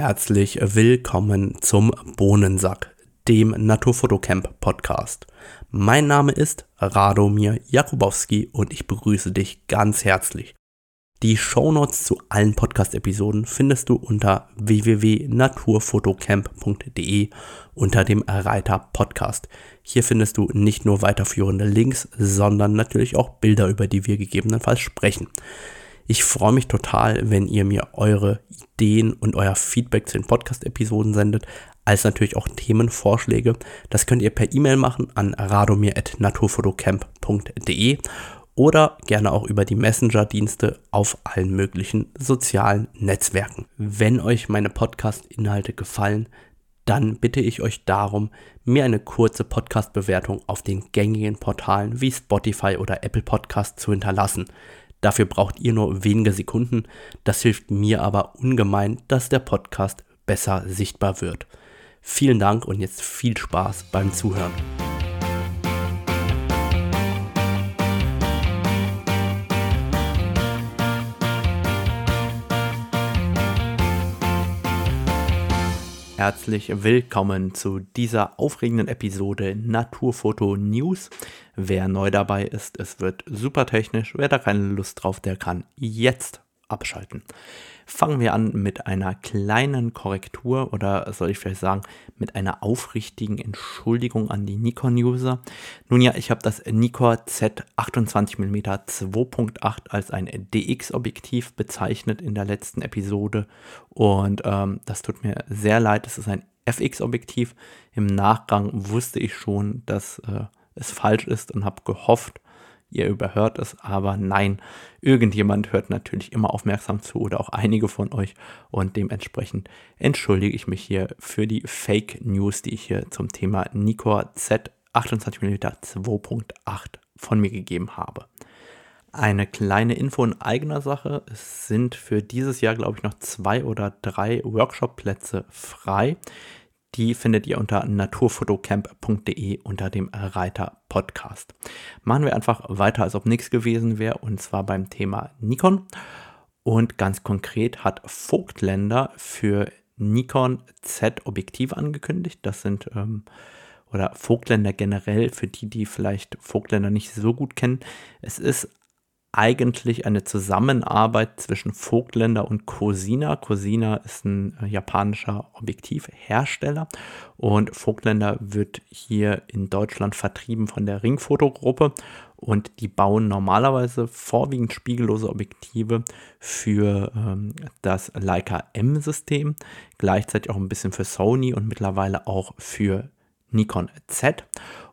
Herzlich willkommen zum Bohnensack, dem Naturfotocamp Podcast. Mein Name ist Radomir Jakubowski und ich begrüße dich ganz herzlich. Die Shownotes zu allen Podcast-Episoden findest du unter www.naturfotocamp.de unter dem Reiter Podcast. Hier findest du nicht nur weiterführende Links, sondern natürlich auch Bilder, über die wir gegebenenfalls sprechen. Ich freue mich total, wenn ihr mir eure Ideen und euer Feedback zu den Podcast-Episoden sendet, als natürlich auch Themenvorschläge. Das könnt ihr per E-Mail machen an radomir.naturfotocamp.de oder gerne auch über die Messenger-Dienste auf allen möglichen sozialen Netzwerken. Wenn euch meine Podcast-Inhalte gefallen, dann bitte ich euch darum, mir eine kurze Podcast-Bewertung auf den gängigen Portalen wie Spotify oder Apple Podcast zu hinterlassen. Dafür braucht ihr nur wenige Sekunden. Das hilft mir aber ungemein, dass der Podcast besser sichtbar wird. Vielen Dank und jetzt viel Spaß beim Zuhören. Herzlich willkommen zu dieser aufregenden Episode Naturfoto News. Wer neu dabei ist, es wird super technisch. Wer da keine Lust drauf, der kann jetzt abschalten. Fangen wir an mit einer kleinen Korrektur oder soll ich vielleicht sagen, mit einer aufrichtigen Entschuldigung an die Nikon-User. Nun ja, ich habe das Nikon Z28mm 2.8 als ein DX-Objektiv bezeichnet in der letzten Episode und ähm, das tut mir sehr leid, es ist ein FX-Objektiv. Im Nachgang wusste ich schon, dass äh, es falsch ist und habe gehofft, ihr überhört es, aber nein, irgendjemand hört natürlich immer aufmerksam zu oder auch einige von euch und dementsprechend entschuldige ich mich hier für die Fake News, die ich hier zum Thema Nikkor Z28mm 2.8 von mir gegeben habe. Eine kleine Info in eigener Sache. Es sind für dieses Jahr, glaube ich, noch zwei oder drei Workshop-Plätze frei. Die findet ihr unter naturfotocamp.de unter dem Reiter Podcast. Machen wir einfach weiter, als ob nichts gewesen wäre, und zwar beim Thema Nikon. Und ganz konkret hat Vogtländer für Nikon Z Objektive angekündigt. Das sind ähm, oder Vogtländer generell, für die, die vielleicht Vogtländer nicht so gut kennen. Es ist eigentlich eine Zusammenarbeit zwischen Vogtländer und Cosina. Cosina ist ein äh, japanischer Objektivhersteller und Vogtländer wird hier in Deutschland vertrieben von der Ringfotogruppe und die bauen normalerweise vorwiegend spiegellose Objektive für ähm, das Leica M-System, gleichzeitig auch ein bisschen für Sony und mittlerweile auch für Nikon Z.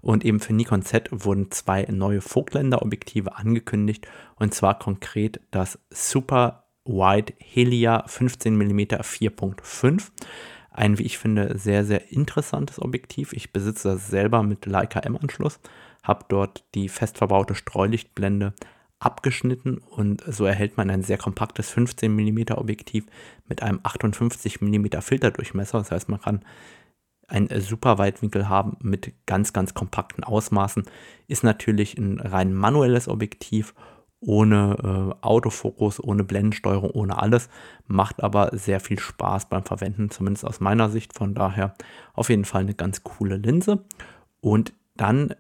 Und eben für Nikon Z wurden zwei neue Vogtländer-Objektive angekündigt. Und zwar konkret das Super Wide Helia 15mm 4.5. Ein, wie ich finde, sehr, sehr interessantes Objektiv. Ich besitze das selber mit Leica M-Anschluss, habe dort die fest verbaute Streulichtblende abgeschnitten und so erhält man ein sehr kompaktes 15 mm Objektiv mit einem 58 mm Filterdurchmesser. Das heißt, man kann ein super Weitwinkel haben mit ganz, ganz kompakten Ausmaßen. Ist natürlich ein rein manuelles Objektiv ohne äh, Autofokus, ohne Blendensteuerung, ohne alles. Macht aber sehr viel Spaß beim Verwenden, zumindest aus meiner Sicht. Von daher auf jeden Fall eine ganz coole Linse. Und dann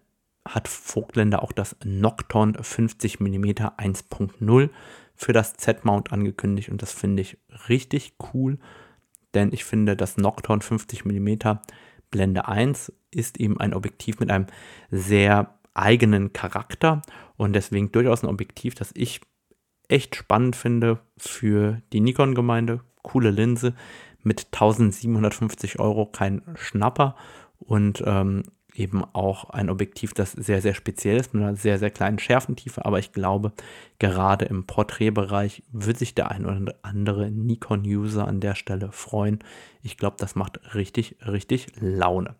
hat Vogtländer auch das Nocton 50mm 1.0 für das Z-Mount angekündigt und das finde ich richtig cool denn ich finde, das Nocturne 50 mm Blende 1 ist eben ein Objektiv mit einem sehr eigenen Charakter und deswegen durchaus ein Objektiv, das ich echt spannend finde für die Nikon-Gemeinde. Coole Linse mit 1750 Euro, kein Schnapper und ähm, eben auch ein Objektiv, das sehr, sehr speziell ist, mit einer sehr, sehr kleinen Schärfentiefe. Aber ich glaube, gerade im Porträtbereich wird sich der ein oder andere Nikon-User an der Stelle freuen. Ich glaube, das macht richtig, richtig Laune.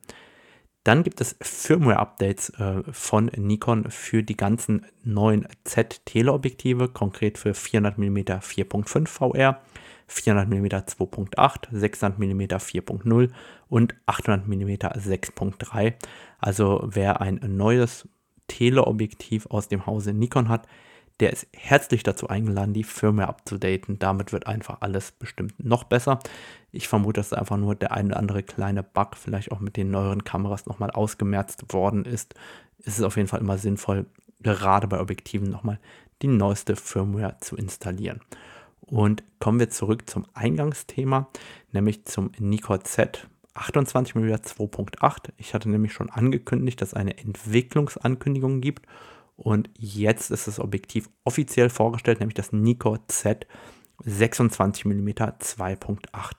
Dann gibt es Firmware-Updates äh, von Nikon für die ganzen neuen Z-Teleobjektive, konkret für 400mm 4.5 VR, 400 mm 2.8, 600 mm 4.0 und 800 mm 6.3. Also wer ein neues Teleobjektiv aus dem Hause Nikon hat, der ist herzlich dazu eingeladen, die Firmware abzudaten. Damit wird einfach alles bestimmt noch besser. Ich vermute, dass einfach nur der eine oder andere kleine Bug vielleicht auch mit den neueren Kameras nochmal ausgemerzt worden ist. Es ist auf jeden Fall immer sinnvoll, gerade bei Objektiven nochmal die neueste Firmware zu installieren. Und kommen wir zurück zum Eingangsthema, nämlich zum Nikon Z 28 mm 2.8. Ich hatte nämlich schon angekündigt, dass es eine Entwicklungsankündigung gibt. Und jetzt ist das Objektiv offiziell vorgestellt, nämlich das Nikon Z 26 mm 2.8.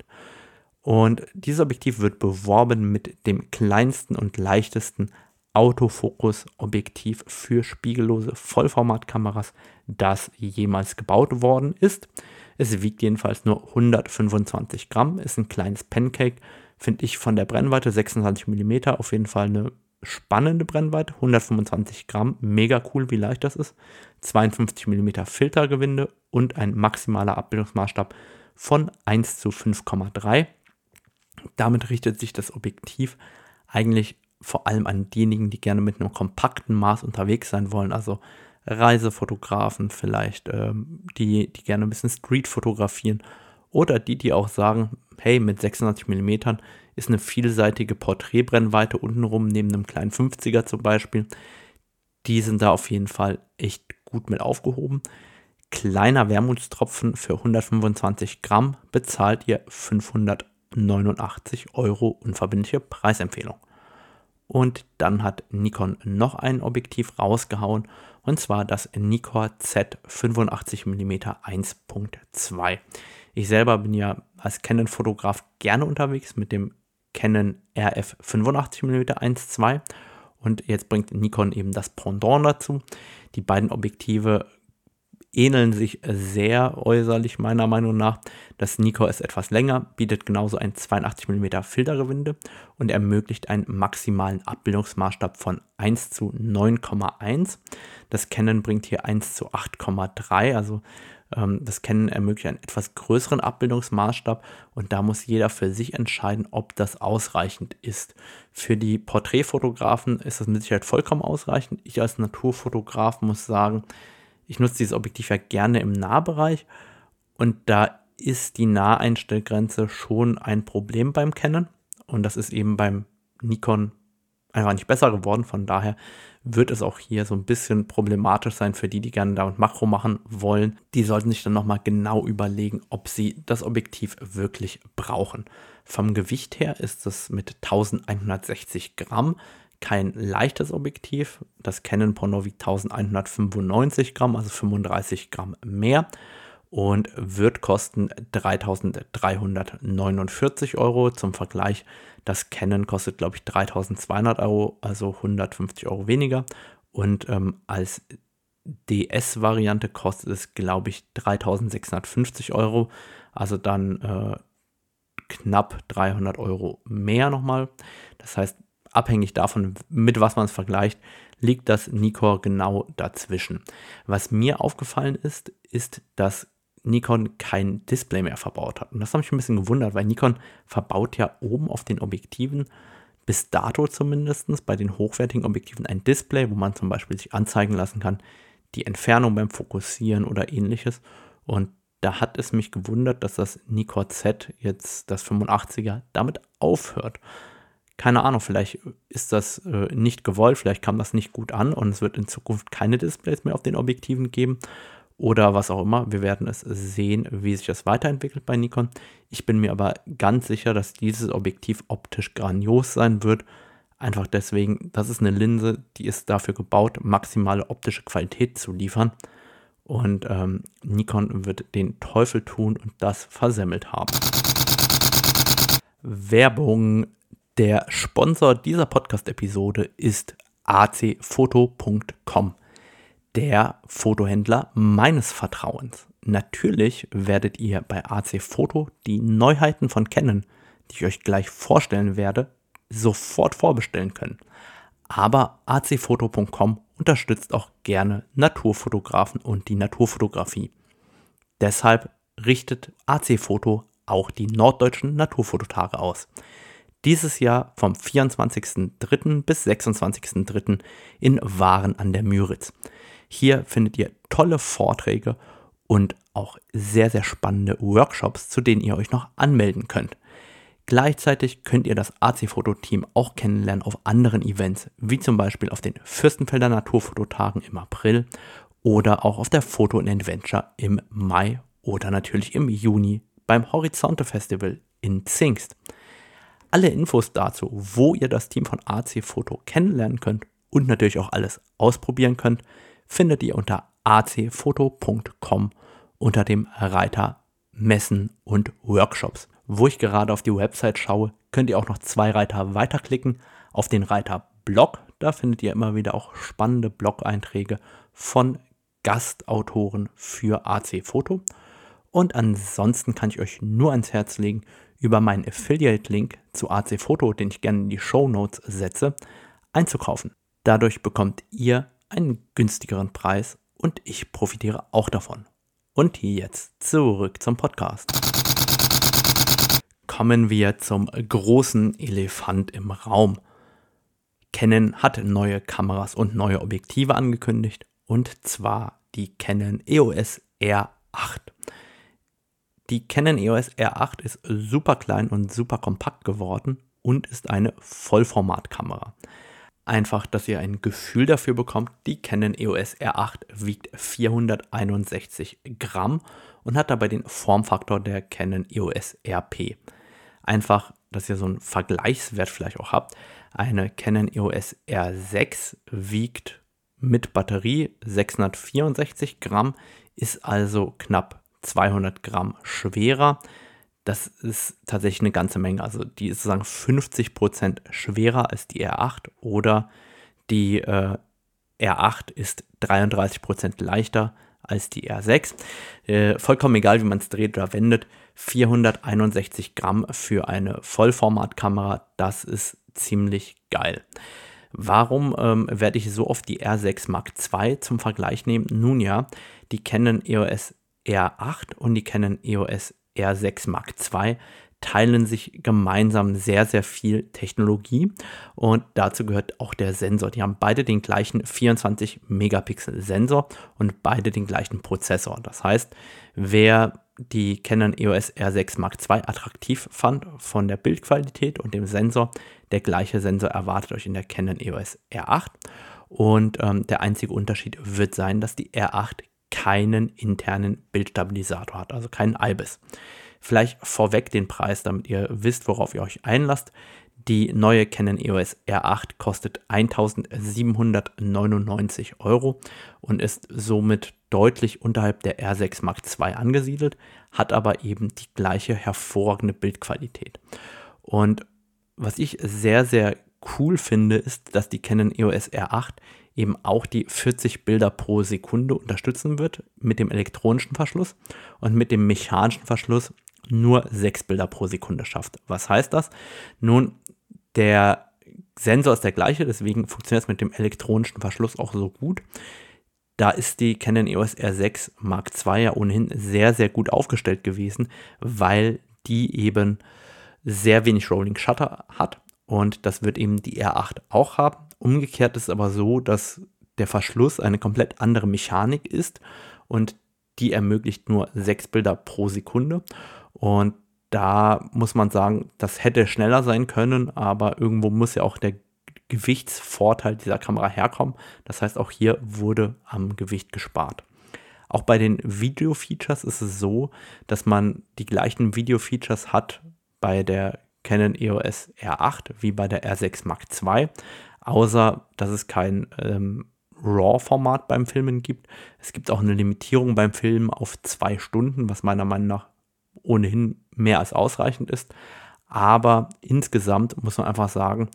Und dieses Objektiv wird beworben mit dem kleinsten und leichtesten Autofokus-Objektiv für spiegellose Vollformatkameras, das jemals gebaut worden ist. Es wiegt jedenfalls nur 125 Gramm, ist ein kleines Pancake, finde ich von der Brennweite 26 mm auf jeden Fall eine spannende Brennweite, 125 Gramm, mega cool, wie leicht das ist, 52 mm Filtergewinde und ein maximaler Abbildungsmaßstab von 1 zu 5,3. Damit richtet sich das Objektiv eigentlich vor allem an diejenigen, die gerne mit einem kompakten Maß unterwegs sein wollen, also Reisefotografen vielleicht, ähm, die, die gerne ein bisschen Street fotografieren oder die, die auch sagen, hey, mit 96 mm ist eine vielseitige Porträtbrennweite untenrum, neben einem kleinen 50er zum Beispiel. Die sind da auf jeden Fall echt gut mit aufgehoben. Kleiner Wermutstropfen für 125 Gramm bezahlt ihr 589 Euro unverbindliche Preisempfehlung. Und dann hat Nikon noch ein Objektiv rausgehauen und zwar das Nikon Z85mm 1.2. Ich selber bin ja als Canon-Fotograf gerne unterwegs mit dem Canon RF 85mm 1.2 und jetzt bringt Nikon eben das Pendant dazu. Die beiden Objektive ähneln sich sehr äußerlich meiner Meinung nach. Das Nikon ist etwas länger, bietet genauso ein 82mm Filtergewinde und ermöglicht einen maximalen Abbildungsmaßstab von 1 zu 9,1. Das Canon bringt hier 1 zu 8,3, also ähm, das Canon ermöglicht einen etwas größeren Abbildungsmaßstab und da muss jeder für sich entscheiden, ob das ausreichend ist. Für die Porträtfotografen ist das mit Sicherheit vollkommen ausreichend. Ich als Naturfotograf muss sagen, ich nutze dieses Objektiv ja gerne im Nahbereich und da ist die Naheinstellgrenze schon ein Problem beim Canon und das ist eben beim Nikon einfach nicht besser geworden. Von daher wird es auch hier so ein bisschen problematisch sein für die, die gerne damit Makro machen wollen. Die sollten sich dann nochmal genau überlegen, ob sie das Objektiv wirklich brauchen. Vom Gewicht her ist es mit 1160 Gramm kein leichtes Objektiv. Das Canon Porno wiegt 1195 Gramm, also 35 Gramm mehr und wird kosten 3349 Euro. Zum Vergleich, das Canon kostet, glaube ich, 3200 Euro, also 150 Euro weniger. Und ähm, als DS-Variante kostet es, glaube ich, 3650 Euro, also dann äh, knapp 300 Euro mehr nochmal. Das heißt, abhängig davon, mit was man es vergleicht, liegt das Nikon genau dazwischen. Was mir aufgefallen ist, ist, dass Nikon kein Display mehr verbaut hat. Und das habe ich ein bisschen gewundert, weil Nikon verbaut ja oben auf den Objektiven, bis dato zumindest, bei den hochwertigen Objektiven ein Display, wo man zum Beispiel sich anzeigen lassen kann, die Entfernung beim Fokussieren oder ähnliches. Und da hat es mich gewundert, dass das Nikon Z jetzt das 85er damit aufhört keine Ahnung, vielleicht ist das äh, nicht gewollt, vielleicht kam das nicht gut an und es wird in Zukunft keine Displays mehr auf den Objektiven geben oder was auch immer. Wir werden es sehen, wie sich das weiterentwickelt bei Nikon. Ich bin mir aber ganz sicher, dass dieses Objektiv optisch grandios sein wird. Einfach deswegen, das ist eine Linse, die ist dafür gebaut, maximale optische Qualität zu liefern. Und ähm, Nikon wird den Teufel tun und das versemmelt haben. Werbung der Sponsor dieser Podcast-Episode ist acfoto.com, der Fotohändler meines Vertrauens. Natürlich werdet ihr bei AC Foto die Neuheiten von Canon, die ich euch gleich vorstellen werde, sofort vorbestellen können. Aber acfoto.com unterstützt auch gerne Naturfotografen und die Naturfotografie. Deshalb richtet AC Foto auch die norddeutschen Naturfototage aus dieses Jahr vom 24.03. bis 26.03. in Waren an der Müritz. Hier findet ihr tolle Vorträge und auch sehr, sehr spannende Workshops, zu denen ihr euch noch anmelden könnt. Gleichzeitig könnt ihr das AC-Foto-Team auch kennenlernen auf anderen Events, wie zum Beispiel auf den Fürstenfelder Naturfototagen im April oder auch auf der Photo Adventure im Mai oder natürlich im Juni beim Horizonte Festival in Zingst. Alle Infos dazu, wo ihr das Team von AC Foto kennenlernen könnt und natürlich auch alles ausprobieren könnt, findet ihr unter acfoto.com unter dem Reiter Messen und Workshops. Wo ich gerade auf die Website schaue, könnt ihr auch noch zwei Reiter weiterklicken auf den Reiter Blog. Da findet ihr immer wieder auch spannende Blog-Einträge von Gastautoren für AC Foto. Und ansonsten kann ich euch nur ans Herz legen, über meinen Affiliate-Link zu AC Foto, den ich gerne in die Show Notes setze, einzukaufen. Dadurch bekommt ihr einen günstigeren Preis und ich profitiere auch davon. Und jetzt zurück zum Podcast. Kommen wir zum großen Elefant im Raum. Canon hat neue Kameras und neue Objektive angekündigt und zwar die Canon EOS R8. Die Canon EOS R8 ist super klein und super kompakt geworden und ist eine Vollformatkamera. Einfach, dass ihr ein Gefühl dafür bekommt, die Canon EOS R8 wiegt 461 Gramm und hat dabei den Formfaktor der Canon EOS RP. Einfach, dass ihr so einen Vergleichswert vielleicht auch habt. Eine Canon EOS R6 wiegt mit Batterie 664 Gramm, ist also knapp 200 Gramm schwerer. Das ist tatsächlich eine ganze Menge. Also die ist sozusagen 50 Prozent schwerer als die R8 oder die äh, R8 ist 33 Prozent leichter als die R6. Äh, vollkommen egal, wie man es dreht oder wendet. 461 Gramm für eine Vollformatkamera, das ist ziemlich geil. Warum ähm, werde ich so oft die R6 Mark II zum Vergleich nehmen? Nun ja, die Canon EOS R8 und die Canon EOS R6 Mark II teilen sich gemeinsam sehr, sehr viel Technologie und dazu gehört auch der Sensor. Die haben beide den gleichen 24 Megapixel Sensor und beide den gleichen Prozessor. Das heißt, wer die Canon EOS R6 Mark II attraktiv fand von der Bildqualität und dem Sensor, der gleiche Sensor erwartet euch in der Canon EOS R8. Und ähm, der einzige Unterschied wird sein, dass die R8 keinen internen Bildstabilisator hat, also keinen IBIS. Vielleicht vorweg den Preis, damit ihr wisst, worauf ihr euch einlasst. Die neue Canon EOS R8 kostet 1799 Euro und ist somit deutlich unterhalb der R6 Mark II angesiedelt, hat aber eben die gleiche hervorragende Bildqualität. Und was ich sehr, sehr cool finde, ist, dass die Canon EOS R8 eben auch die 40 Bilder pro Sekunde unterstützen wird mit dem elektronischen Verschluss und mit dem mechanischen Verschluss nur 6 Bilder pro Sekunde schafft. Was heißt das? Nun, der Sensor ist der gleiche, deswegen funktioniert es mit dem elektronischen Verschluss auch so gut. Da ist die Canon EOS R6 Mark II ja ohnehin sehr, sehr gut aufgestellt gewesen, weil die eben sehr wenig Rolling Shutter hat und das wird eben die R8 auch haben. Umgekehrt ist es aber so, dass der Verschluss eine komplett andere Mechanik ist und die ermöglicht nur sechs Bilder pro Sekunde. Und da muss man sagen, das hätte schneller sein können, aber irgendwo muss ja auch der Gewichtsvorteil dieser Kamera herkommen. Das heißt, auch hier wurde am Gewicht gespart. Auch bei den Video-Features ist es so, dass man die gleichen Video-Features hat bei der Canon EOS R8 wie bei der R6 Mark II, außer dass es kein ähm, RAW-Format beim Filmen gibt. Es gibt auch eine Limitierung beim Filmen auf zwei Stunden, was meiner Meinung nach ohnehin mehr als ausreichend ist. Aber insgesamt muss man einfach sagen,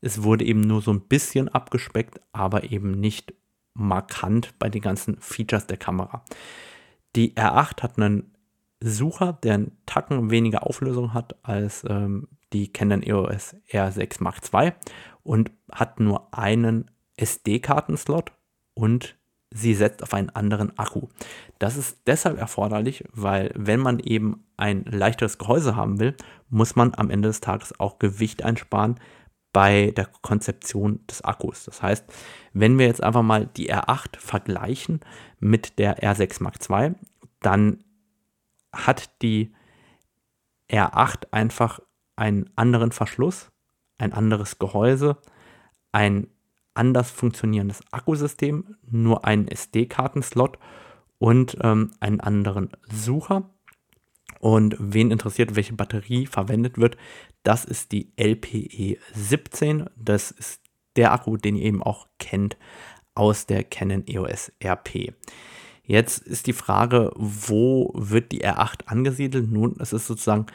es wurde eben nur so ein bisschen abgespeckt, aber eben nicht markant bei den ganzen Features der Kamera. Die R8 hat einen Sucher, der einen Tacken weniger Auflösung hat als ähm, die Canon EOS R6 Mark II und hat nur einen SD-Kartenslot und sie setzt auf einen anderen Akku. Das ist deshalb erforderlich, weil wenn man eben ein leichteres Gehäuse haben will, muss man am Ende des Tages auch Gewicht einsparen bei der Konzeption des Akkus. Das heißt, wenn wir jetzt einfach mal die R8 vergleichen mit der R6 Mark II, dann hat die R8 einfach einen anderen Verschluss, ein anderes Gehäuse, ein anders funktionierendes Akkusystem, nur einen SD-Kartenslot und ähm, einen anderen Sucher. Und wen interessiert, welche Batterie verwendet wird, das ist die LPE 17. Das ist der Akku, den ihr eben auch kennt aus der Canon EOS RP. Jetzt ist die Frage, wo wird die R8 angesiedelt? Nun, es ist sozusagen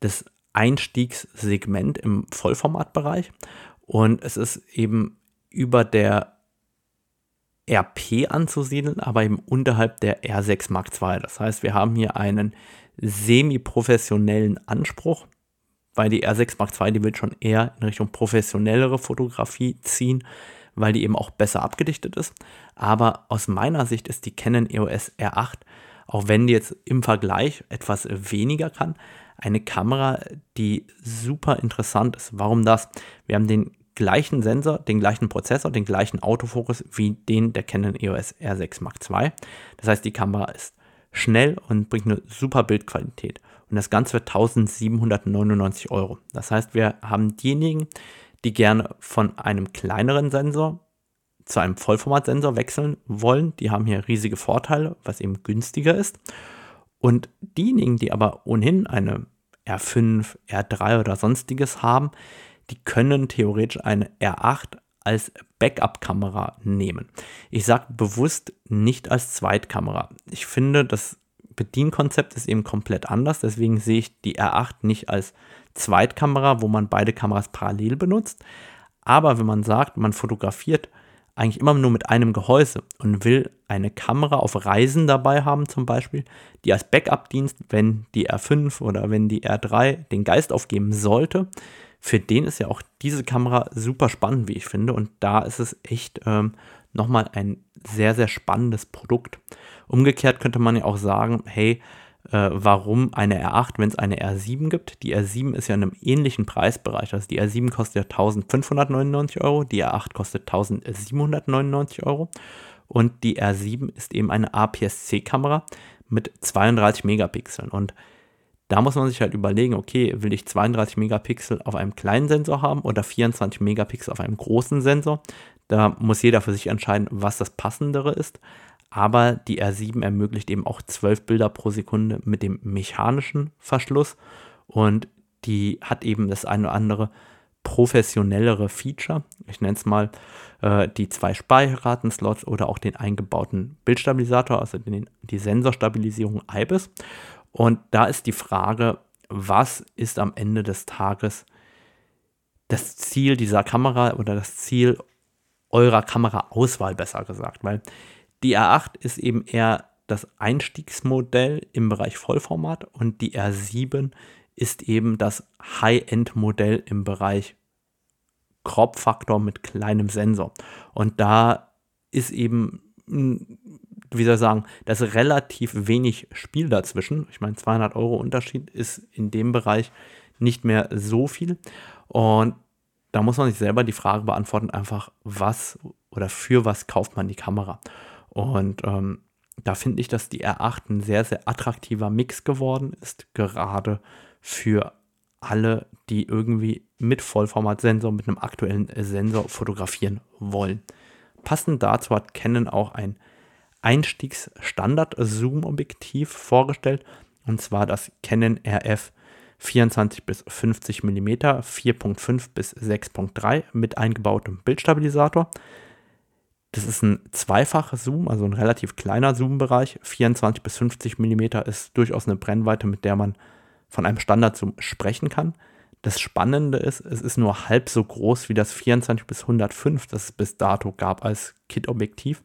das Einstiegssegment im Vollformatbereich und es ist eben über der RP anzusiedeln, aber eben unterhalb der R6 Mark II. Das heißt, wir haben hier einen semi-professionellen Anspruch, weil die R6 Mark II, die will schon eher in Richtung professionellere Fotografie ziehen, weil die eben auch besser abgedichtet ist. Aber aus meiner Sicht ist die Canon EOS R8, auch wenn die jetzt im Vergleich etwas weniger kann, eine Kamera, die super interessant ist. Warum das? Wir haben den gleichen Sensor, den gleichen Prozessor, den gleichen Autofokus wie den der Canon EOS R6 Mark II. Das heißt, die Kamera ist schnell und bringt eine super Bildqualität. Und das Ganze wird 1799 Euro. Das heißt, wir haben diejenigen, die gerne von einem kleineren Sensor zu einem Vollformatsensor wechseln wollen. Die haben hier riesige Vorteile, was eben günstiger ist. Und diejenigen, die aber ohnehin eine R5, R3 oder sonstiges haben, die können theoretisch eine R8 als Backup-Kamera nehmen. Ich sage bewusst nicht als Zweitkamera. Ich finde, das Bedienkonzept ist eben komplett anders. Deswegen sehe ich die R8 nicht als Zweitkamera, wo man beide Kameras parallel benutzt. Aber wenn man sagt, man fotografiert eigentlich immer nur mit einem Gehäuse und will eine Kamera auf Reisen dabei haben, zum Beispiel, die als Backup-Dienst, wenn die R5 oder wenn die R3 den Geist aufgeben sollte, für den ist ja auch diese Kamera super spannend, wie ich finde. Und da ist es echt ähm, nochmal ein sehr, sehr spannendes Produkt. Umgekehrt könnte man ja auch sagen, hey, äh, warum eine R8, wenn es eine R7 gibt? Die R7 ist ja in einem ähnlichen Preisbereich. Also die R7 kostet ja 1599 Euro, die R8 kostet 1799 Euro. Und die R7 ist eben eine APS-C-Kamera mit 32 Megapixeln. Und da muss man sich halt überlegen, okay, will ich 32 Megapixel auf einem kleinen Sensor haben oder 24 Megapixel auf einem großen Sensor? Da muss jeder für sich entscheiden, was das passendere ist. Aber die R7 ermöglicht eben auch 12 Bilder pro Sekunde mit dem mechanischen Verschluss und die hat eben das eine oder andere professionellere Feature. Ich nenne es mal äh, die zwei Speicherkartenslots oder auch den eingebauten Bildstabilisator, also den, die Sensorstabilisierung IBIS. Und da ist die Frage, was ist am Ende des Tages das Ziel dieser Kamera oder das Ziel eurer Kameraauswahl besser gesagt, weil die R8 ist eben eher das Einstiegsmodell im Bereich Vollformat und die R7 ist eben das High-End-Modell im Bereich Crop-Faktor mit kleinem Sensor. Und da ist eben wie soll ich sagen, da ist relativ wenig Spiel dazwischen. Ich meine, 200 Euro Unterschied ist in dem Bereich nicht mehr so viel. Und da muss man sich selber die Frage beantworten, einfach was oder für was kauft man die Kamera. Und ähm, da finde ich, dass die R8 ein sehr, sehr attraktiver Mix geworden ist, gerade für alle, die irgendwie mit Vollformatsensor, mit einem aktuellen Sensor fotografieren wollen. Passend dazu hat Canon auch ein Einstiegs-Standard-Zoom-Objektiv vorgestellt, und zwar das Canon RF 24 bis 50 mm 4.5 bis 6.3 mit eingebautem Bildstabilisator. Das ist ein zweifacher Zoom, also ein relativ kleiner Zoom-Bereich. 24 bis 50 mm ist durchaus eine Brennweite, mit der man von einem Standard-Zoom sprechen kann. Das Spannende ist, es ist nur halb so groß wie das 24 bis 105, das es bis dato gab als Kit-Objektiv.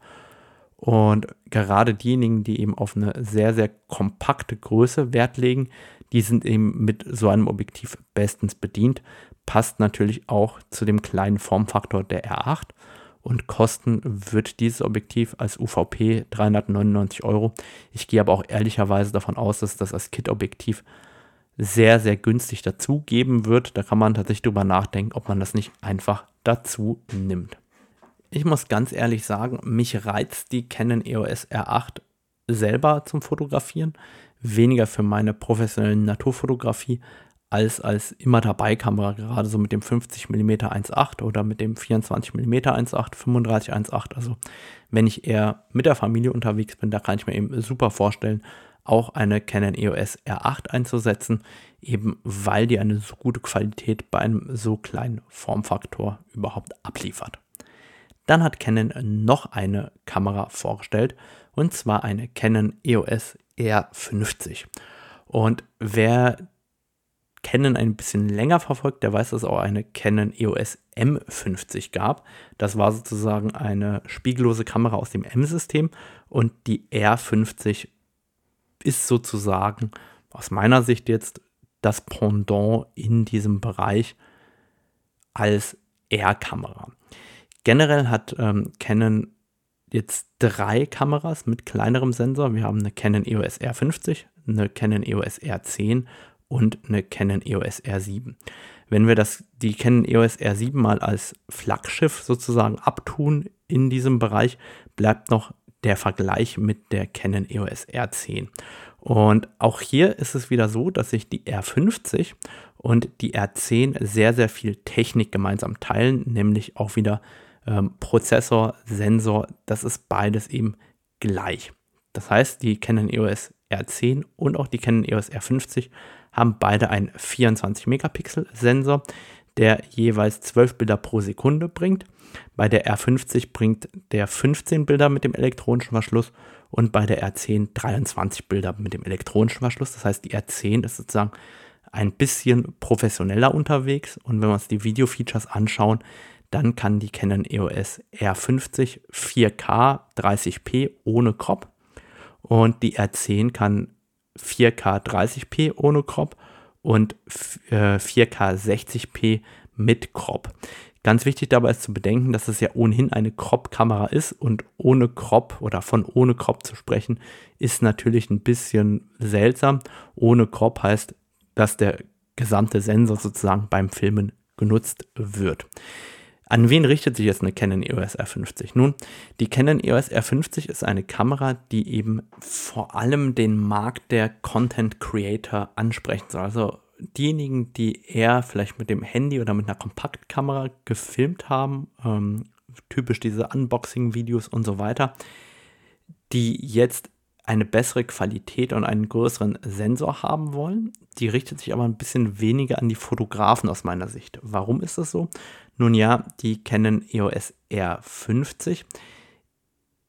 Und gerade diejenigen, die eben auf eine sehr, sehr kompakte Größe Wert legen, die sind eben mit so einem Objektiv bestens bedient. Passt natürlich auch zu dem kleinen Formfaktor der R8 und kosten wird dieses Objektiv als UVP 399 Euro. Ich gehe aber auch ehrlicherweise davon aus, dass das als Kit-Objektiv sehr, sehr günstig dazu geben wird. Da kann man tatsächlich drüber nachdenken, ob man das nicht einfach dazu nimmt. Ich muss ganz ehrlich sagen, mich reizt die Canon EOS R8 selber zum Fotografieren. Weniger für meine professionelle Naturfotografie als als immer dabei Kamera, gerade so mit dem 50 mm 1.8 oder mit dem 24 mm 1.8, 35 1.8. Also wenn ich eher mit der Familie unterwegs bin, da kann ich mir eben super vorstellen, auch eine Canon EOS R8 einzusetzen, eben weil die eine so gute Qualität bei einem so kleinen Formfaktor überhaupt abliefert. Dann hat Canon noch eine Kamera vorgestellt und zwar eine Canon EOS R50. Und wer Canon ein bisschen länger verfolgt, der weiß, dass es auch eine Canon EOS M50 gab. Das war sozusagen eine spiegellose Kamera aus dem M-System und die R50 ist sozusagen aus meiner Sicht jetzt das Pendant in diesem Bereich als R-Kamera. Generell hat ähm, Canon jetzt drei Kameras mit kleinerem Sensor. Wir haben eine Canon EOS R50, eine Canon EOS R10 und eine Canon EOS R7. Wenn wir das, die Canon EOS R7 mal als Flaggschiff sozusagen abtun in diesem Bereich, bleibt noch der Vergleich mit der Canon EOS R10. Und auch hier ist es wieder so, dass sich die R50 und die R10 sehr, sehr viel Technik gemeinsam teilen, nämlich auch wieder ähm, Prozessor, Sensor, das ist beides eben gleich. Das heißt, die Canon EOS R10 und auch die Canon EOS R50 haben beide einen 24 Megapixel Sensor, der jeweils 12 Bilder pro Sekunde bringt. Bei der R50 bringt der 15 Bilder mit dem elektronischen Verschluss und bei der R10 23 Bilder mit dem elektronischen Verschluss. Das heißt, die R10 ist sozusagen ein bisschen professioneller unterwegs und wenn wir uns die Video-Features anschauen, dann kann die Canon EOS R50 4K 30p ohne Crop und die R10 kann 4K 30p ohne Crop und 4K 60p mit Crop. Ganz wichtig dabei ist zu bedenken, dass es ja ohnehin eine Crop-Kamera ist und ohne Crop oder von ohne Crop zu sprechen, ist natürlich ein bisschen seltsam. Ohne Crop heißt, dass der gesamte Sensor sozusagen beim Filmen genutzt wird. An wen richtet sich jetzt eine Canon EOS R50? Nun, die Canon EOS R50 ist eine Kamera, die eben vor allem den Markt der Content Creator ansprechen soll. Also diejenigen, die eher vielleicht mit dem Handy oder mit einer Kompaktkamera gefilmt haben, ähm, typisch diese Unboxing-Videos und so weiter, die jetzt eine bessere Qualität und einen größeren Sensor haben wollen. Die richtet sich aber ein bisschen weniger an die Fotografen aus meiner Sicht. Warum ist das so? Nun ja, die Canon EOS R50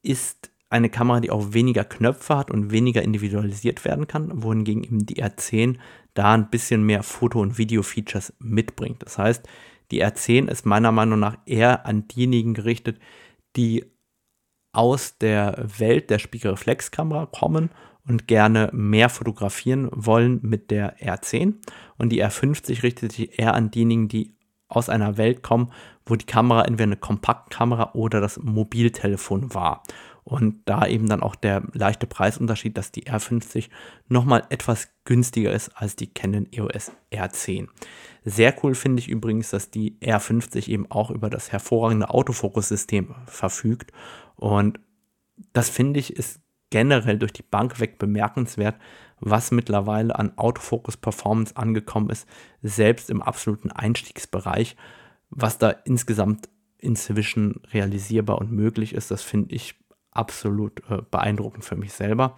ist eine Kamera, die auch weniger Knöpfe hat und weniger individualisiert werden kann, wohingegen eben die R10 da ein bisschen mehr Foto- und Video-Features mitbringt. Das heißt, die R10 ist meiner Meinung nach eher an diejenigen gerichtet, die aus der Welt der Spiegelreflexkamera kommen und gerne mehr fotografieren wollen mit der R10. Und die R50 richtet sich eher an diejenigen, die aus einer Welt kommen, wo die Kamera entweder eine Kompaktkamera oder das Mobiltelefon war. Und da eben dann auch der leichte Preisunterschied, dass die R50 nochmal etwas günstiger ist als die Canon EOS R10. Sehr cool finde ich übrigens, dass die R50 eben auch über das hervorragende Autofokus-System verfügt. Und das finde ich ist generell durch die Bank weg bemerkenswert, was mittlerweile an Autofokus-Performance angekommen ist, selbst im absoluten Einstiegsbereich. Was da insgesamt inzwischen realisierbar und möglich ist, das finde ich absolut äh, beeindruckend für mich selber.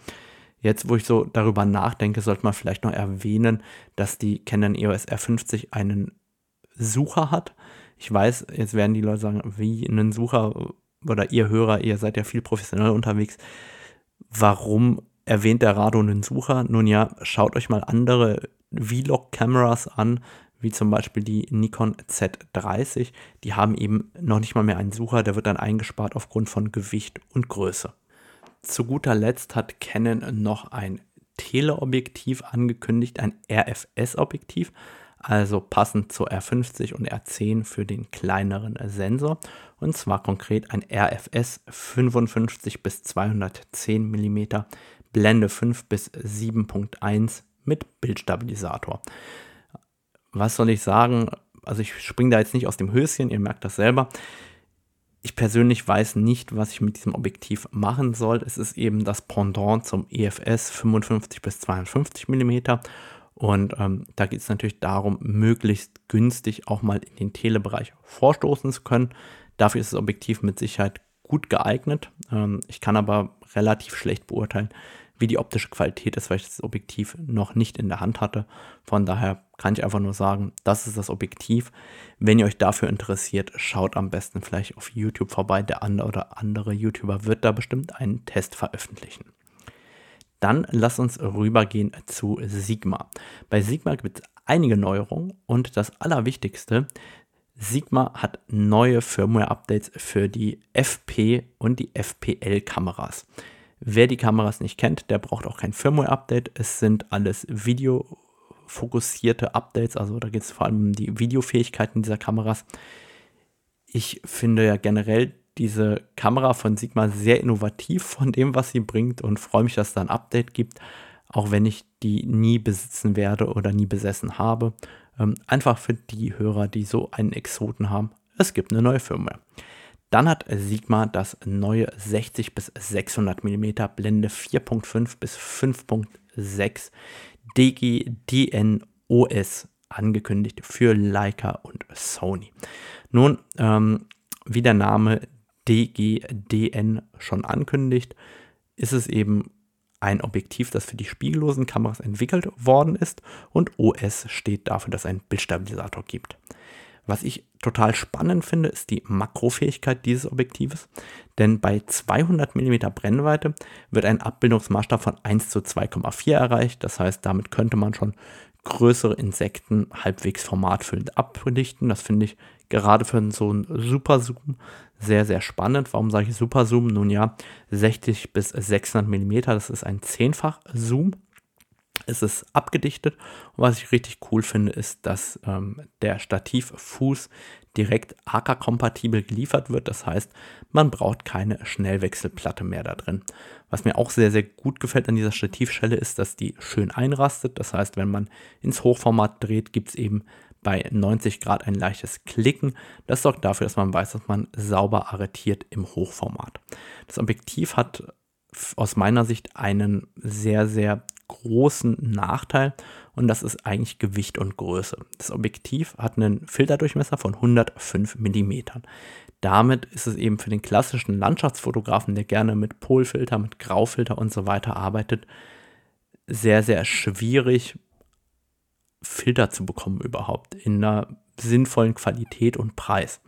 Jetzt, wo ich so darüber nachdenke, sollte man vielleicht noch erwähnen, dass die Canon EOS R50 einen Sucher hat. Ich weiß, jetzt werden die Leute sagen, wie einen Sucher oder ihr Hörer, ihr seid ja viel professioneller unterwegs. Warum erwähnt der Rado einen Sucher? Nun ja, schaut euch mal andere Vlog-Kameras an, wie zum Beispiel die Nikon Z30. Die haben eben noch nicht mal mehr einen Sucher, der wird dann eingespart aufgrund von Gewicht und Größe. Zu guter Letzt hat Canon noch ein Teleobjektiv angekündigt, ein RFS-Objektiv, also passend zur R50 und R10 für den kleineren Sensor. Und zwar konkret ein RFS 55 bis 210 mm, Blende 5 bis 7.1 mit Bildstabilisator was soll ich sagen? Also ich springe da jetzt nicht aus dem Höschen, ihr merkt das selber. Ich persönlich weiß nicht, was ich mit diesem Objektiv machen soll. Es ist eben das Pendant zum EFS 55 bis 52 mm Und ähm, da geht es natürlich darum, möglichst günstig auch mal in den Telebereich vorstoßen zu können. Dafür ist das Objektiv mit Sicherheit gut geeignet. Ähm, ich kann aber relativ schlecht beurteilen, wie die optische Qualität ist, weil ich das Objektiv noch nicht in der Hand hatte. Von daher kann ich einfach nur sagen, das ist das Objektiv. Wenn ihr euch dafür interessiert, schaut am besten vielleicht auf YouTube vorbei. Der andere oder andere YouTuber wird da bestimmt einen Test veröffentlichen. Dann lasst uns rübergehen zu Sigma. Bei Sigma gibt es einige Neuerungen und das Allerwichtigste, Sigma hat neue Firmware-Updates für die FP und die FPL-Kameras. Wer die Kameras nicht kennt, der braucht auch kein Firmware-Update. Es sind alles videofokussierte Updates, also da geht es vor allem um die Videofähigkeiten dieser Kameras. Ich finde ja generell diese Kamera von Sigma sehr innovativ von dem, was sie bringt und freue mich, dass es da ein Update gibt, auch wenn ich die nie besitzen werde oder nie besessen habe. Ähm, einfach für die Hörer, die so einen Exoten haben, es gibt eine neue Firmware. Dann hat Sigma das neue 60 bis 600 mm Blende 4.5 bis 5.6 DGDN OS angekündigt für Leica und Sony. Nun, ähm, wie der Name DGDN schon ankündigt, ist es eben ein Objektiv, das für die spiegellosen Kameras entwickelt worden ist und OS steht dafür, dass es einen Bildstabilisator gibt. Was ich total spannend finde, ist die Makrofähigkeit dieses Objektives, denn bei 200 mm Brennweite wird ein Abbildungsmaßstab von 1 zu 2,4 erreicht. Das heißt, damit könnte man schon größere Insekten halbwegs formatfüllend abdichten. Das finde ich gerade für so einen Superzoom sehr, sehr spannend. Warum sage ich Superzoom? Nun ja, 60 bis 600 mm, das ist ein zehnfach Zoom ist es abgedichtet. Und was ich richtig cool finde, ist, dass ähm, der Stativfuß direkt AK-kompatibel geliefert wird. Das heißt, man braucht keine Schnellwechselplatte mehr da drin. Was mir auch sehr, sehr gut gefällt an dieser Stativschelle ist, dass die schön einrastet. Das heißt, wenn man ins Hochformat dreht, gibt es eben bei 90 Grad ein leichtes Klicken. Das sorgt dafür, dass man weiß, dass man sauber arretiert im Hochformat. Das Objektiv hat aus meiner Sicht einen sehr, sehr großen Nachteil und das ist eigentlich Gewicht und Größe. Das Objektiv hat einen Filterdurchmesser von 105 mm. Damit ist es eben für den klassischen Landschaftsfotografen, der gerne mit Polfilter, mit Graufilter und so weiter arbeitet, sehr, sehr schwierig, Filter zu bekommen überhaupt in einer sinnvollen Qualität und Preis.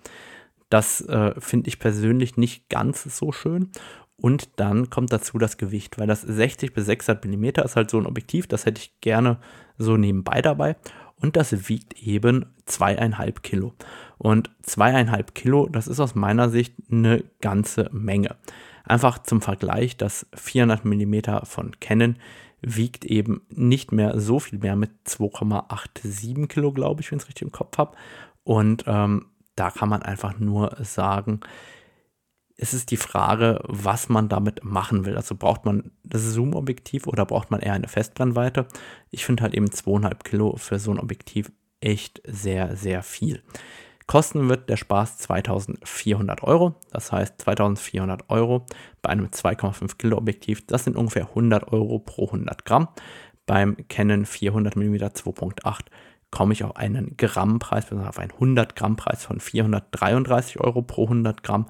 Das äh, finde ich persönlich nicht ganz so schön und dann kommt dazu das Gewicht, weil das 60 bis 600 mm ist halt so ein Objektiv, das hätte ich gerne so nebenbei dabei. Und das wiegt eben zweieinhalb Kilo. Und zweieinhalb Kilo, das ist aus meiner Sicht eine ganze Menge. Einfach zum Vergleich, das 400 mm von Canon wiegt eben nicht mehr so viel mehr mit 2,87 Kilo, glaube ich, wenn ich es richtig im Kopf habe. Und ähm, da kann man einfach nur sagen, es ist die Frage, was man damit machen will. Also braucht man das Zoom-Objektiv oder braucht man eher eine Festbrennweite? Ich finde halt eben 2,5 Kilo für so ein Objektiv echt sehr, sehr viel. Kosten wird der Spaß 2400 Euro. Das heißt 2400 Euro bei einem 2,5 Kilo Objektiv. Das sind ungefähr 100 Euro pro 100 Gramm. Beim Canon 400 mm 2.8 komme ich auf einen Grammpreis, auf einen 100 Gramm Preis von 433 Euro pro 100 Gramm.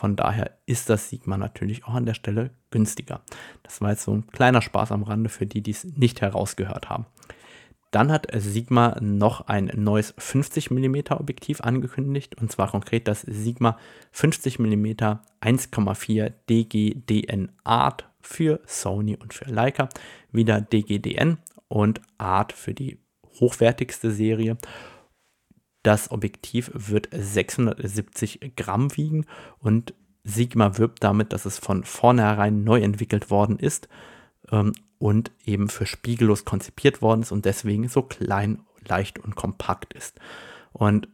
Von daher ist das Sigma natürlich auch an der Stelle günstiger. Das war jetzt so ein kleiner Spaß am Rande für die, die es nicht herausgehört haben. Dann hat Sigma noch ein neues 50 mm Objektiv angekündigt und zwar konkret das Sigma 50 mm 1,4 DGDN Art für Sony und für Leica. Wieder DGDN und Art für die hochwertigste Serie. Das Objektiv wird 670 Gramm wiegen und Sigma wirbt damit, dass es von vornherein neu entwickelt worden ist ähm, und eben für spiegellos konzipiert worden ist und deswegen so klein, leicht und kompakt ist. Und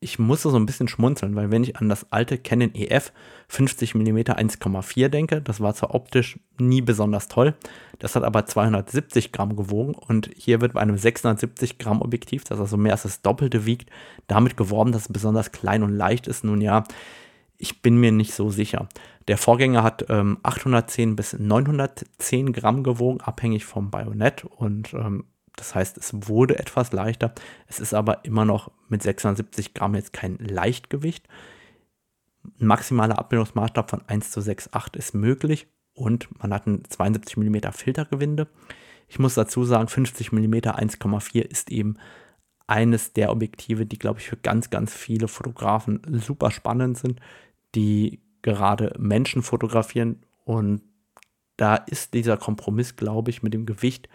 ich musste so ein bisschen schmunzeln, weil wenn ich an das alte Canon EF 50 mm 1,4 denke, das war zwar optisch nie besonders toll, das hat aber 270 Gramm gewogen und hier wird bei einem 670 Gramm Objektiv, das also mehr als das Doppelte wiegt, damit geworben, dass es besonders klein und leicht ist. Nun ja, ich bin mir nicht so sicher. Der Vorgänger hat ähm, 810 bis 910 Gramm gewogen, abhängig vom Bajonett und ähm, Das heißt, es wurde etwas leichter. Es ist aber immer noch mit 670 Gramm jetzt kein Leichtgewicht. Ein maximaler Abbildungsmaßstab von 1 zu 6,8 ist möglich und man hat ein 72 mm Filtergewinde. Ich muss dazu sagen, 50 mm 1,4 ist eben eines der Objektive, die, glaube ich, für ganz, ganz viele Fotografen super spannend sind, die gerade Menschen fotografieren. Und da ist dieser Kompromiss, glaube ich, mit dem Gewicht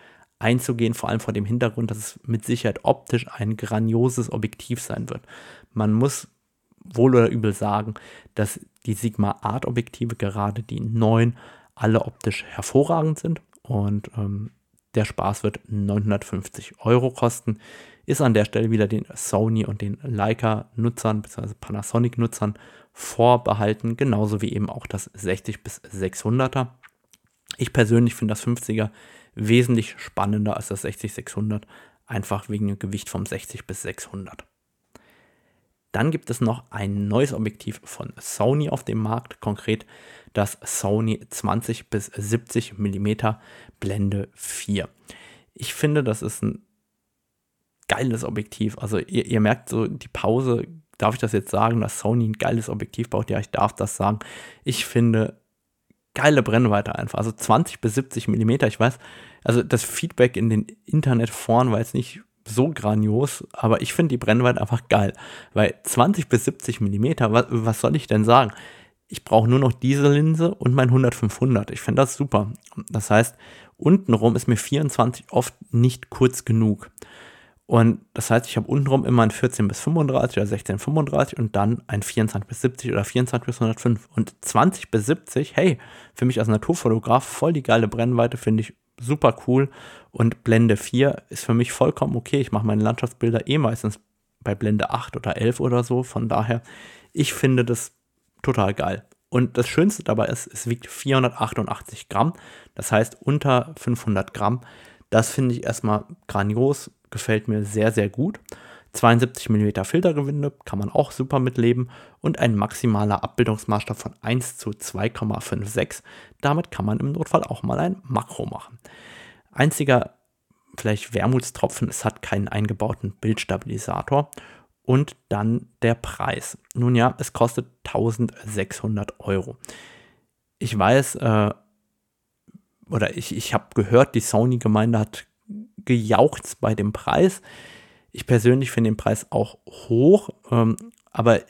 einzugehen, vor allem vor dem Hintergrund, dass es mit Sicherheit optisch ein grandioses Objektiv sein wird. Man muss wohl oder übel sagen, dass die Sigma Art Objektive, gerade die neuen, alle optisch hervorragend sind und ähm, der Spaß wird 950 Euro kosten. Ist an der Stelle wieder den Sony und den Leica-Nutzern bzw. Panasonic-Nutzern vorbehalten, genauso wie eben auch das 60 bis 600er. Ich persönlich finde das 50er wesentlich spannender als das 60-600, einfach wegen dem Gewicht vom 60 bis 600. Dann gibt es noch ein neues Objektiv von Sony auf dem Markt, konkret das Sony 20 bis 70 mm Blende 4. Ich finde, das ist ein geiles Objektiv. Also ihr, ihr, merkt so die Pause, darf ich das jetzt sagen, dass Sony ein geiles Objektiv baut? Ja, ich darf das sagen. Ich finde geile Brennweite einfach. Also 20 bis 70 mm. Ich weiß, also das Feedback in den Internetforen war jetzt nicht so grandios, aber ich finde die Brennweite einfach geil. Weil 20 bis 70 Millimeter, was, was soll ich denn sagen? Ich brauche nur noch diese Linse und mein 100-500. Ich finde das super. Das heißt, untenrum ist mir 24 oft nicht kurz genug. Und das heißt, ich habe untenrum immer ein 14 bis 35 oder 16 bis 35 und dann ein 24 bis 70 oder 24 bis 105. Und 20 bis 70, hey, für mich als Naturfotograf voll die geile Brennweite, finde ich super cool. Und Blende 4 ist für mich vollkommen okay. Ich mache meine Landschaftsbilder eh meistens bei Blende 8 oder 11 oder so. Von daher, ich finde das total geil. Und das Schönste dabei ist, es wiegt 488 Gramm. Das heißt unter 500 Gramm. Das finde ich erstmal grandios, gefällt mir sehr, sehr gut. 72 mm Filtergewinde kann man auch super mitleben und ein maximaler Abbildungsmaßstab von 1 zu 2,56. Damit kann man im Notfall auch mal ein Makro machen. Einziger vielleicht Wermutstropfen, es hat keinen eingebauten Bildstabilisator. Und dann der Preis. Nun ja, es kostet 1600 Euro. Ich weiß, äh, oder ich, ich habe gehört, die Sony-Gemeinde hat gejaucht bei dem Preis. Ich persönlich finde den Preis auch hoch, ähm, aber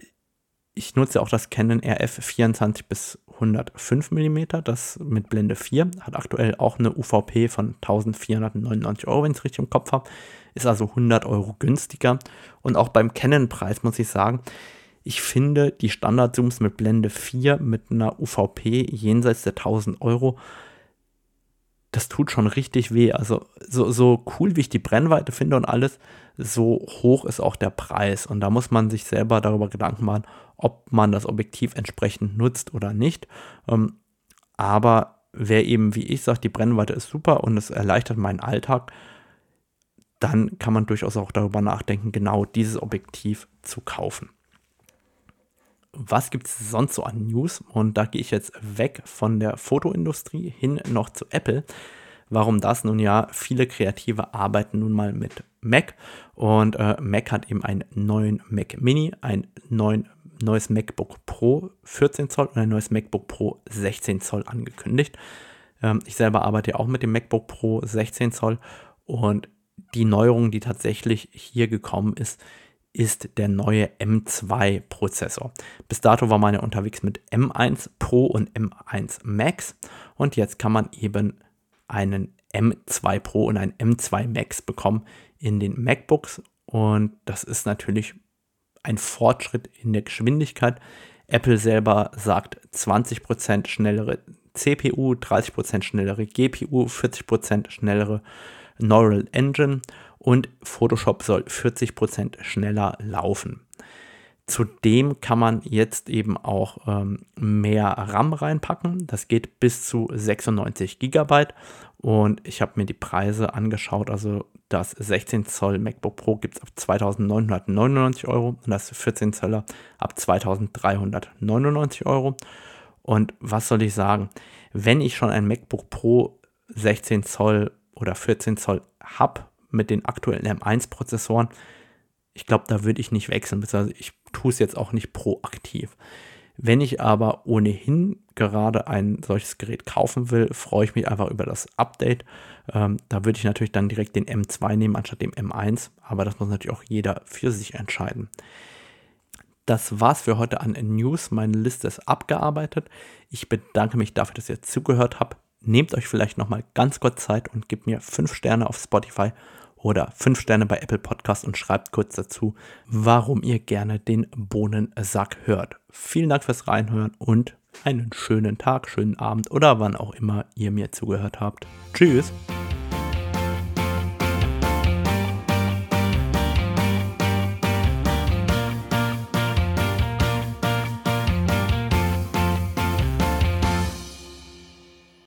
ich nutze auch das Canon RF 24 bis 105 mm, das mit Blende 4, hat aktuell auch eine UVP von 1499 Euro, wenn ich es richtig im Kopf habe, ist also 100 Euro günstiger. Und auch beim Canon-Preis muss ich sagen, ich finde die Standard-Zooms mit Blende 4 mit einer UVP jenseits der 1000 Euro das tut schon richtig weh. Also so, so cool, wie ich die Brennweite finde und alles, so hoch ist auch der Preis. Und da muss man sich selber darüber Gedanken machen, ob man das Objektiv entsprechend nutzt oder nicht. Ähm, aber wer eben, wie ich sage, die Brennweite ist super und es erleichtert meinen Alltag, dann kann man durchaus auch darüber nachdenken, genau dieses Objektiv zu kaufen was gibt es sonst so an News? Und da gehe ich jetzt weg von der Fotoindustrie hin noch zu Apple. Warum das? Nun ja, viele Kreative arbeiten nun mal mit Mac und äh, Mac hat eben einen neuen Mac Mini, ein neuen, neues MacBook Pro 14 Zoll und ein neues MacBook Pro 16 Zoll angekündigt. Ähm, ich selber arbeite ja auch mit dem MacBook Pro 16 Zoll und die Neuerung, die tatsächlich hier gekommen ist, ist der neue M2-Prozessor. Bis dato war man ja unterwegs mit M1 Pro und M1 Max und jetzt kann man eben einen M2 Pro und einen M2 Max bekommen in den MacBooks und das ist natürlich ein Fortschritt in der Geschwindigkeit. Apple selber sagt 20% schnellere CPU, 30% schnellere GPU, 40% schnellere Neural Engine und Photoshop soll 40% schneller laufen. Zudem kann man jetzt eben auch ähm, mehr RAM reinpacken. Das geht bis zu 96 GB. Und ich habe mir die Preise angeschaut. Also das 16 Zoll MacBook Pro gibt es ab 2999 Euro und das 14 Zöller ab 2399 Euro. Und was soll ich sagen? Wenn ich schon ein MacBook Pro 16 Zoll oder 14 Zoll habe, mit den aktuellen M1-Prozessoren, ich glaube, da würde ich nicht wechseln, beziehungsweise ich tue es jetzt auch nicht proaktiv. Wenn ich aber ohnehin gerade ein solches Gerät kaufen will, freue ich mich einfach über das Update. Ähm, da würde ich natürlich dann direkt den M2 nehmen anstatt dem M1, aber das muss natürlich auch jeder für sich entscheiden. Das war's für heute an News. Meine Liste ist abgearbeitet. Ich bedanke mich dafür, dass ihr zugehört habt. Nehmt euch vielleicht nochmal ganz kurz Zeit und gebt mir 5 Sterne auf Spotify oder 5 Sterne bei Apple Podcast und schreibt kurz dazu, warum ihr gerne den Bohnensack hört. Vielen Dank fürs Reinhören und einen schönen Tag, schönen Abend oder wann auch immer ihr mir zugehört habt. Tschüss!